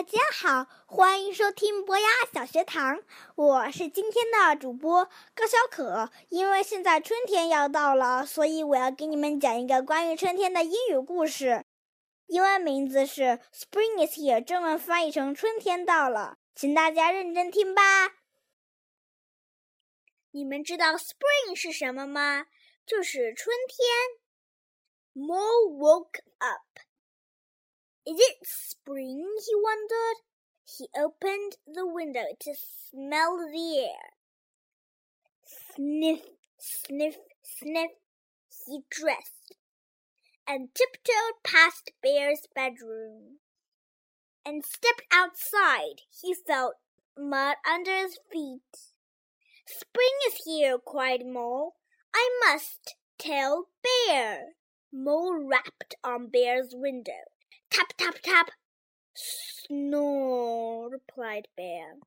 大家好，欢迎收听博雅小学堂，我是今天的主播高小可。因为现在春天要到了，所以我要给你们讲一个关于春天的英语故事。英文名字是 Spring is here，中文翻译成春天到了，请大家认真听吧。你们知道 Spring 是什么吗？就是春天。Mo woke up. Is it spring? he wondered. He opened the window to smell the air. Sniff, sniff, sniff. He dressed and tiptoed past Bear's bedroom and stepped outside. He felt mud under his feet. Spring is here, cried Mole. I must tell Bear. Mole rapped on Bear's window. Tap, tap, tap. Snore, replied Bear.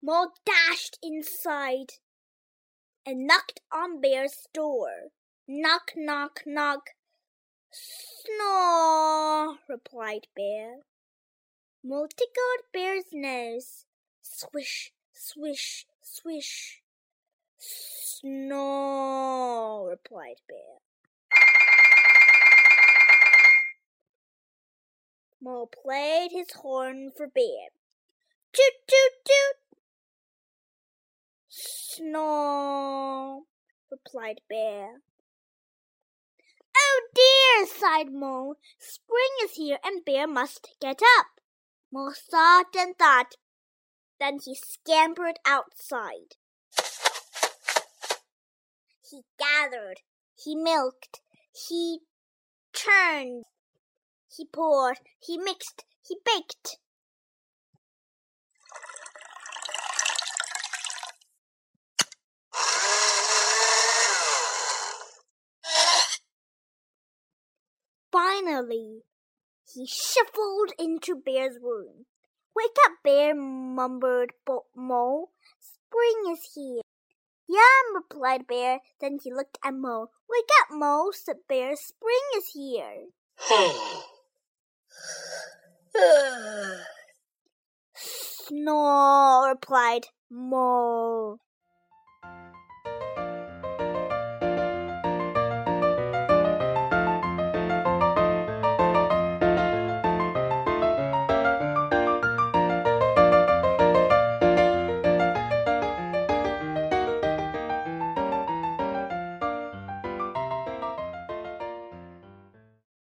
Mole dashed inside and knocked on Bear's door. Knock, knock, knock. Snore, replied Bear. Mole tickled Bear's nose. Swish, swish, swish. Snore, replied Bear. Mole played his horn for Bear. Toot, toot, toot. Snore, replied Bear. Oh dear, sighed Mole. Spring is here and Bear must get up. Mole thought and thought. Then he scampered outside. He gathered, he milked, he churned, he poured, he mixed, he baked. Finally, he shuffled into Bear's room. Wake up, Bear, mumbled Mole. Spring is here. Yum, replied Bear. Then he looked at Mole. Wake up, Mole, said Bear. Spring is here. Snore, replied Mole.